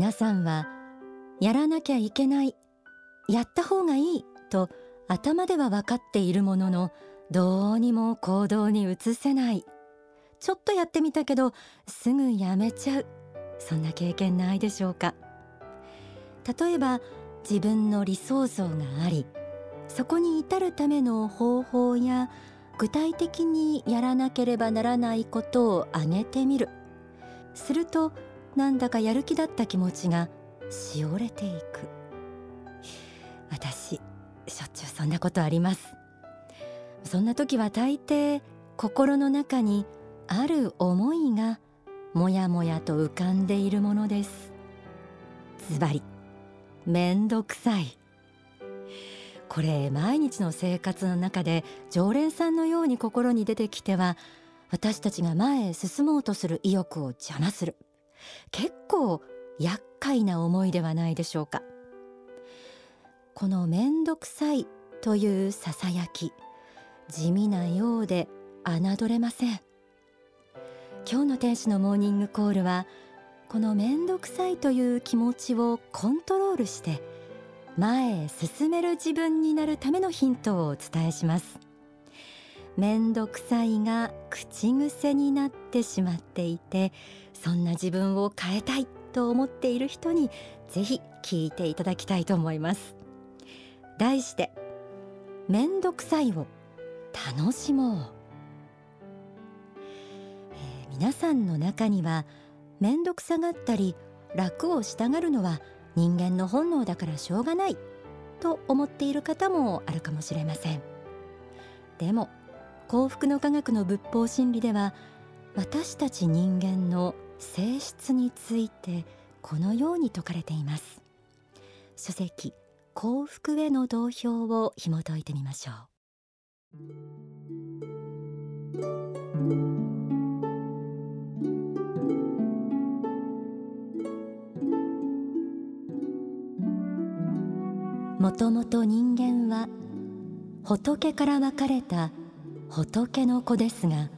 皆さんはやらなきゃいけないやった方がいいと頭では分かっているもののどうにも行動に移せない。ちょっとやってみたけどすぐやめちゃう。そんな経験ないでしょうか。例えば自分の理想像がありそこに至るための方法や具体的にやらなければならないことを挙げてみる。するとなんだかやる気だった気持ちがしおれていく。私しょっちゅうそんなことあります。そんな時は大抵心の中にある思いがもやもやと浮かんでいるものです。ズバリめんどくさい。これ毎日の生活の中で常連さんのように心に出てきては私たちが前へ進もうとする意欲を邪魔する。結構厄介な思いではないでしょうか。このめんどくさいというささやき地味なようで侮れません。今日の天使のモーニングコールはこのめんどくさいという気持ちをコントロールして前へ進める自分になるためのヒントをお伝えします。めんどくさいが口癖になってしまっていてそんな自分を変えたいと思っている人にぜひ聞いていただきたいと思います。題してめんどくさいを楽しもう。皆さんの中には面倒くさがったり楽をしたがるのは人間の本能だからしょうがないと思っている方もあるかもしれません。でも幸福の科学の仏法真理では私たち人間の性質についてこのように説かれています。書籍幸福への同票を紐解いてみましょう。もともと人間は仏から分かれた仏の子ですが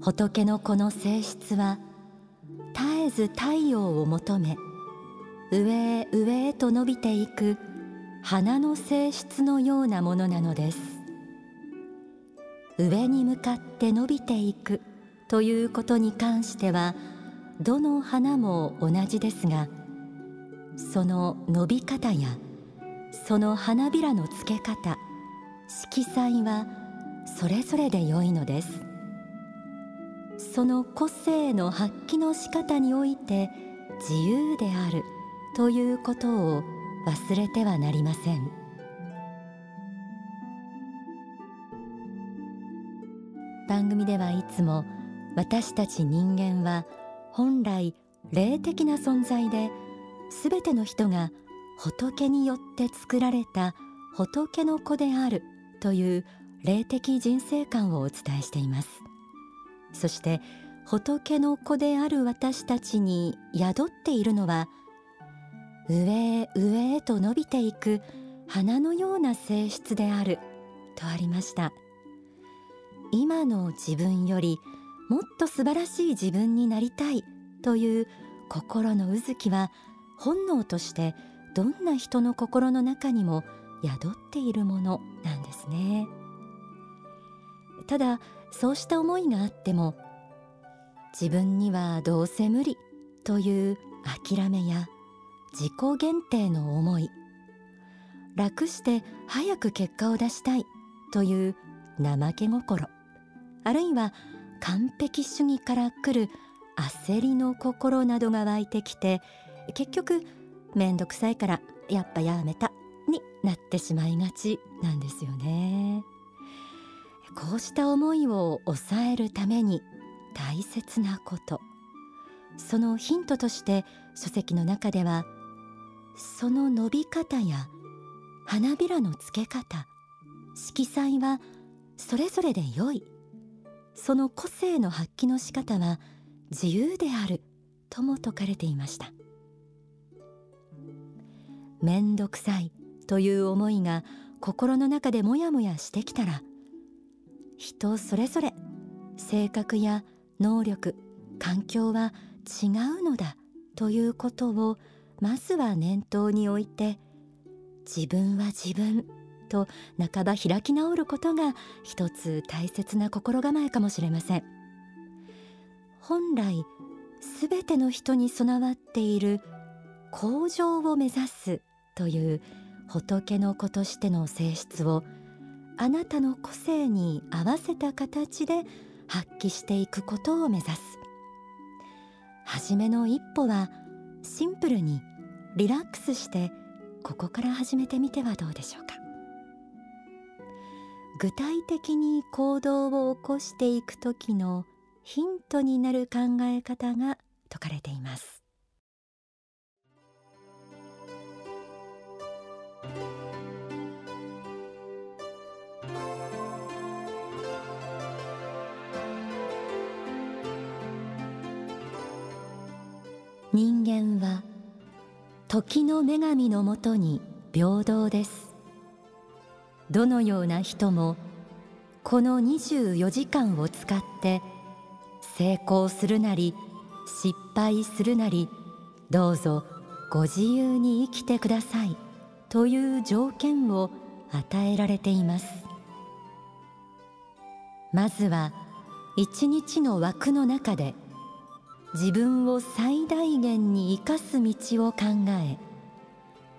仏の子の性質は絶えず太陽を求め上へ上へと伸びていく花の性質のようなものなのです。上に向かって伸びていくということに関してはどの花も同じですがその伸び方やその花びらの付け方色彩はそれぞれで良いのです。その個性の発揮の仕方において自由であるということを忘れてはなりません。番組ではいつも私たち人間は本来霊的な存在ですべての人が仏によって作られた仏の子であるという霊的人生観をお伝えしています。そして仏の子である私たちに宿っているのは上へ上へと伸びていく花のような性質であるとありました。今の自分よりもっと素晴らしい自分になりたいという心のうずきは本能としてどんな人の心の中にも宿っているものなんですね。ただそうした思いがあっても自分にはどうせ無理という諦めや自己限定の思い楽して早く結果を出したいという怠け心あるいは完璧主義から来る焦りの心などが湧いてきて結局めんどくさいからやっぱやめたになってしまいがちなんですよね。こうした思いを抑えるために大切なこと。そのヒントとして書籍の中ではその伸び方や花びらの付け方色彩はそれぞれで良い。その個性の発揮の仕方は自由であるとも説かれていました。めんどくさいという思いが心の中でもやもやしてきたら人それぞれ性格や能力環境は違うのだということをまずは念頭に置いて自分は自分と半ば開き直ることが一つ大切な心構えかもしれません。本来すべての人に備わっている向上を目指すという仏の子としての性質をあなたの個性に合わせた形で発揮していくことを目指す。初めの一歩はシンプルにリラックスしてここから始めてみてはどうでしょうか。具体的に行動を起こしていく時のヒントになる考え方が説かれています。人間は時の女神のもとに平等です。どのような人もこの24時間を使って成功するなり失敗するなりどうぞご自由に生きてください。という条件を与えられています。まずは一日の枠の中で自分を最大限に生かす道を考え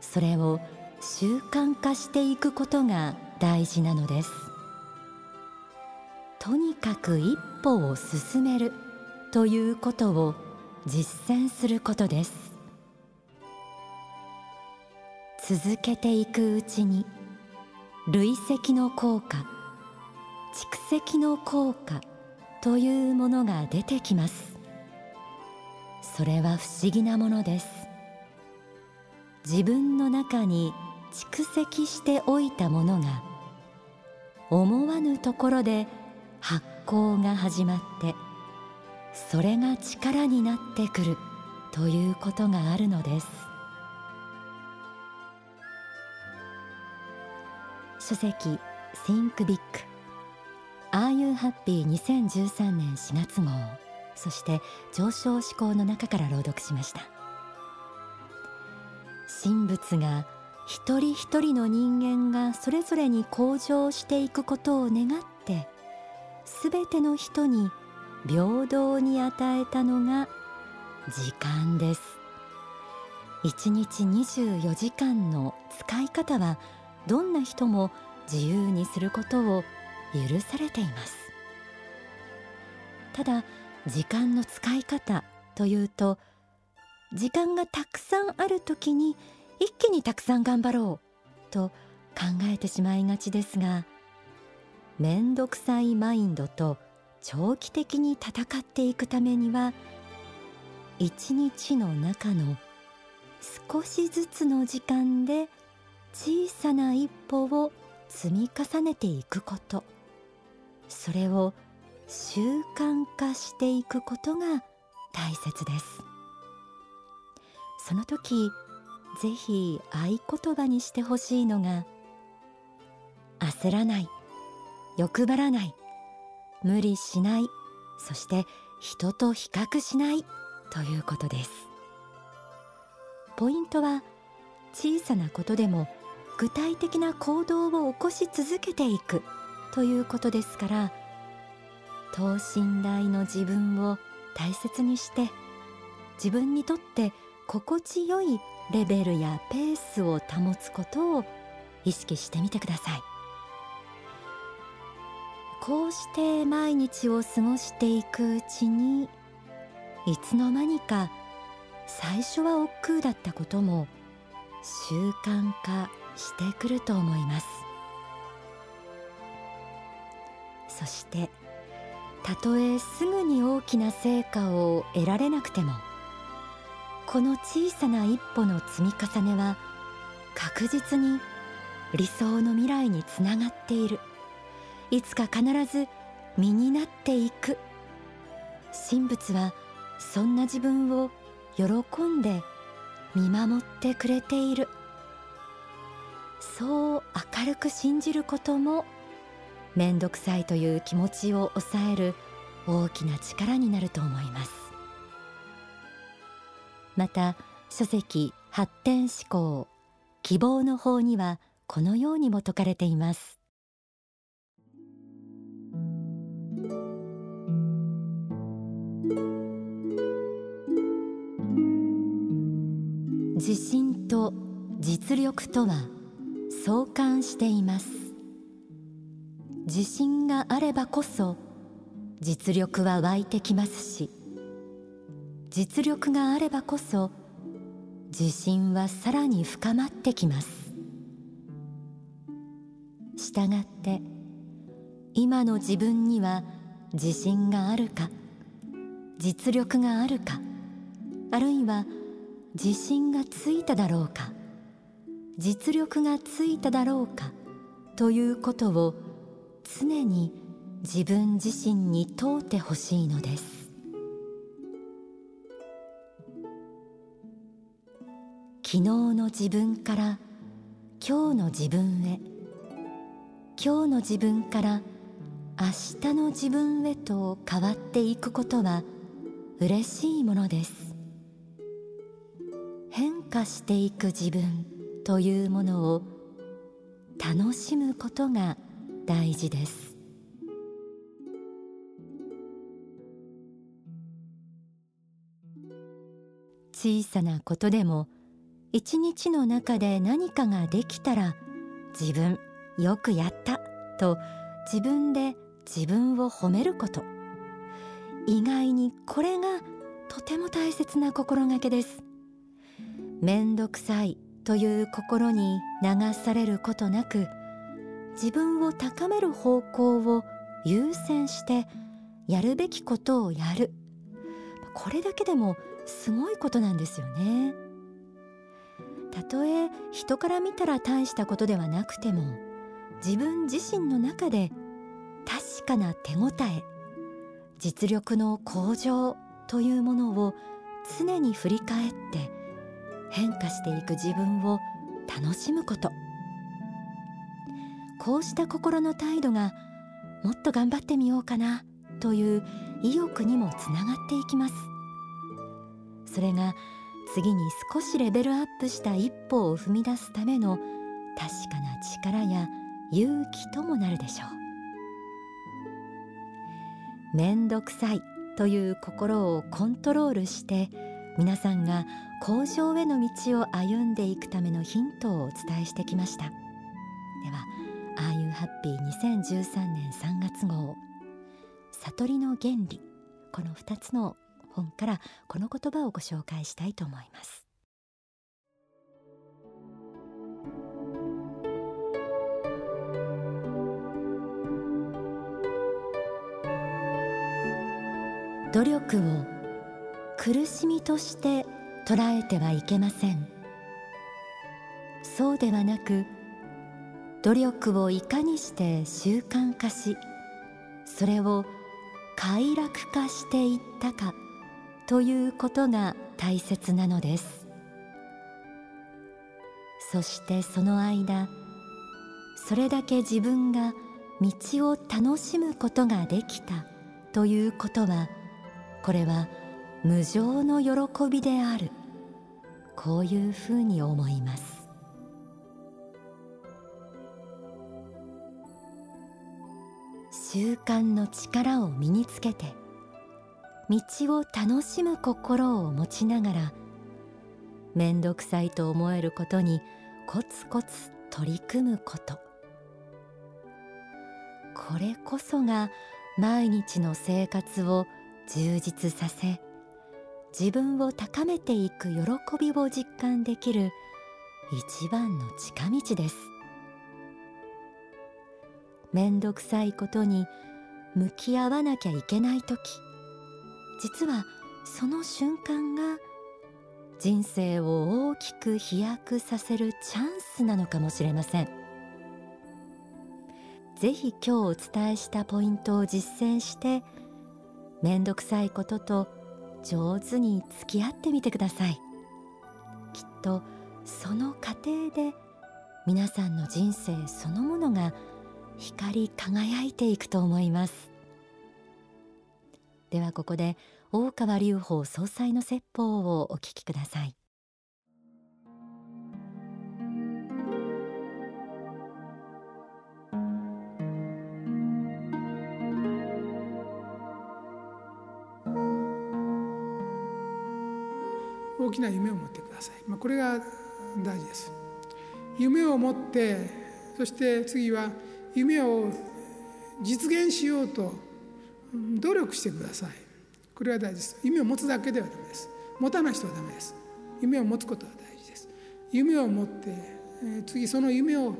それを習慣化していくことが大事なのです。とにかく一歩を進めるということを実践することです。続けていくうちに累積の効果蓄積の効果というものが出てきます。それは不思議なものです。自分の中に蓄積しておいたものが思わぬところで発酵が始まってそれが力になってくるということがあるのです。書籍 Think Big Are You Happy 2013年4月号そして上昇志向の中から朗読しました。神仏が一人一人の人間がそれぞれに向上していくことを願ってすべての人に平等に与えたのが時間です。一日24時間の使い方はどんな人も自由にすることを許されています。ただ時間の使い方というと時間がたくさんある時に一気にたくさん頑張ろうと考えてしまいがちですが面倒くさいマインドと長期的に戦っていくためには一日の中の少しずつの時間で小さな一歩を積み重ねていくこと。それを習慣化していくことが大切です。その時ぜひ合言葉にしてほしいのが焦らない欲張らない無理しないそして人と比較しないということです。ポイントは小さなことでも具体的な行動を起こし続けていくということですから等身大の自分を大切にして自分にとって心地よいレベルやペースを保つことを意識してみてください。こうして毎日を過ごしていくうちにいつの間にか最初は億劫だったことも習慣化してくると思います。そしてたとえすぐに大きな成果を得られなくてもこの小さな一歩の積み重ねは確実に理想の未来につながっている。いつか必ず身になっていく。神仏はそんな自分を喜んで見守ってくれている。そう明るく信じることも面倒くさいという気持ちを抑える大きな力になると思います。また書籍発展思考希望の法にはこのようにも説かれています。自信と実力とは相関しています。自信があればこそ実力は湧いてきますし実力があればこそ自信はさらに深まってきます。したがって今の自分には自信があるか実力があるかあるいは自信がついただろうか実力がついただろうかということを常に自分自身に問うてほしいのです。昨日の自分から今日の自分へ今日の自分から明日の自分へと変わっていくことは嬉しいものです。変化していく自分というものを楽しむことが大事です。小さなことでも一日の中で何かができたら自分よくやったと自分で自分を褒めること。意外にこれがとても大切な心がけです。めんどくさいという心に流されることなく自分を高める方向を優先してやるべきことをやる。これだけでもすごいことなんですよね。たとえ人から見たら大したことではなくても自分自身の中で確かな手応え実力の向上というものを常に振り返って変化していく自分を楽しむこと。こうした心の態度がもっと頑張ってみようかなという意欲にもつながっていきます。それが次に少しレベルアップした一歩を踏み出すための確かな力や勇気ともなるでしょう。めんどくさいという心をコントロールして皆さんが向上への道を歩んでいくためのヒントをお伝えしてきました。では「ああいうハッピー2013年3月号」「悟りの原理」この2つの本からこの言葉をご紹介したいと思います。努力を苦しみとして捉えてはいけません。そうではなく努力をいかにして習慣化しそれを快楽化していったかということが大切なのです。そしてその間それだけ自分が道を楽しむことができたということはこれは無常の喜びである。こういうふうに思います。習慣の力を身につけて道を楽しむ心を持ちながら面倒くさいと思えることにコツコツ取り組むこと。これこそが毎日の生活を充実させ自分を高めていく喜びを実感できる一番の近道です。めんどくさいことに向き合わなきゃいけない時。実はその瞬間が人生を大きく飛躍させるチャンスなのかもしれません。ぜひ今日お伝えしたポイントを実践してめんどくさいことと上手に付き合ってみてください。きっとその過程で皆さんの人生そのものが光り輝いていくと思います。ではここで大川隆法総裁の説法をお聞きください。大きな夢を持ってください、まあ、これが大事です。夢を持ってそして次は夢を実現しようと努力してください。これは大事です。夢を持つだけではダメです。持たない人はダメです。夢を持つことは大事です。夢を持って次その夢を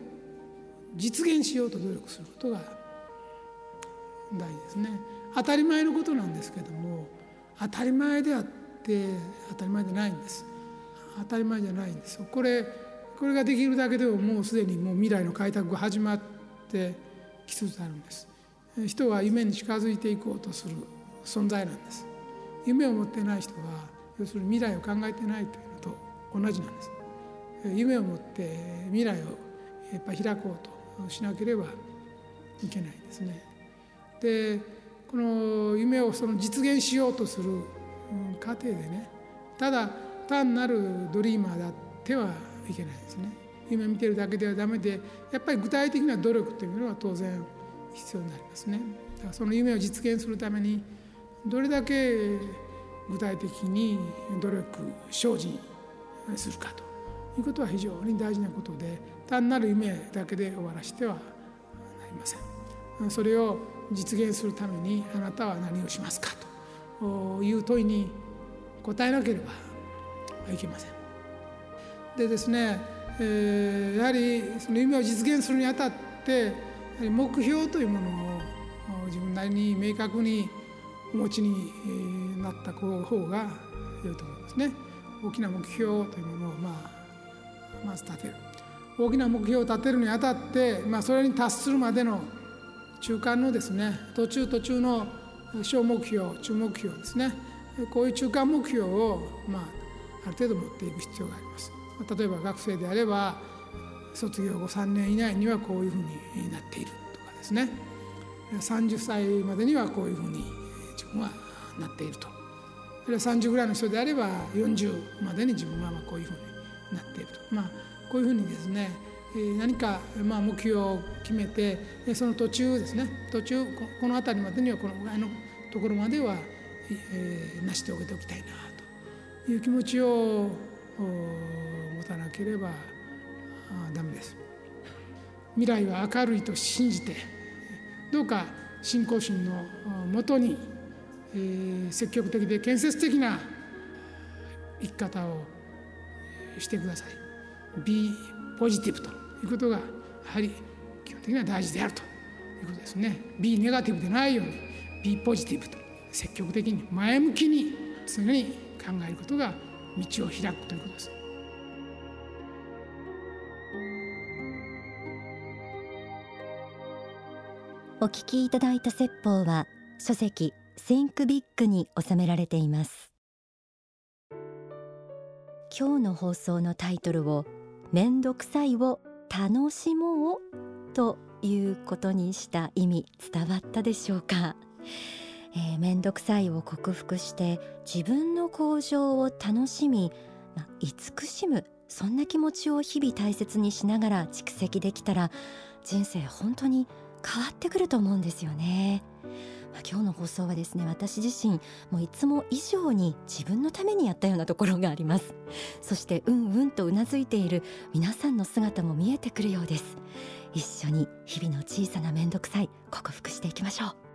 実現しようと努力することが大事ですね。当たり前のことなんですけども当たり前であって当たり前じゃないんです。当たり前じゃないんですこれこれができるだけでももうすでにもう未来の開拓が始まってきつつあるんです。人は夢に近づいていこうとする存在なんです。夢を持ってない人は要するに未来を考えてないというのと同じなんです。夢を持って未来をやっぱ開こうとしなければいけないですね。でこの夢をその実現しようとする過程でねただ単なるドリーマーであってはいけないですね。夢見てるだけではダメでやっぱり具体的な努力というのは当然必要になりますね。だからその夢を実現するためにどれだけ具体的に努力精進するかということは非常に大事なことで単なる夢だけで終わらせてはなりません。それを実現するためにあなたは何をしますかという問いに答えなければいけません。でですね、えー、やはりその夢を実現するにあたって目標というものを自分なりに明確にお持ちになった方が良いと思いますね。大きな目標というものを、まあ、まず立てる大きな目標を立てるにあたって、まあ、それに達するまでの中間のですね途中途中の小目標中目標ですねこういう中間目標を、まあ、ある程度持っていく必要があります。例えば学生であれば卒業後3年以内にはこういうふうになっているとかですね。30歳までにはこういうふうに自分はなっていると。30ぐらいの人であれば40までに自分はこういうふうになっていると。まあこういうふうにですね何かまあ目標を決めてその途中ですね。途中この辺りまでにはこのぐらいのところまでは、えー、成しておけておきたいなという気持ちをたなければダメです。未来は明るいと信じてどうか信仰心のもとに、え、積極的で建設的な生き方をしてください。Be ポジティブということがやはり基本的には大事であるということですね。Be ネガティブでないように Be ポジティブと積極的に前向きに常に考えることが道を開くということです。お聞きいただいた説法は書籍 Think Big に収められています。今日の放送のタイトルをめんどくさいを楽しもうということにした意味伝わったでしょうか、えー、めんどくさいを克服して自分の向上を楽しみ、まあ、慈しむそんな気持ちを日々大切にしながら蓄積できたら人生本当に変わってくると思うんですよね。まあ、今日の放送はですね私自身もういつも以上に自分のためにやったようなところがあります。そしてうんうんとうなずいている皆さんの姿も見えてくるようです。一緒に日々の小さな面倒くさい克服していきましょう。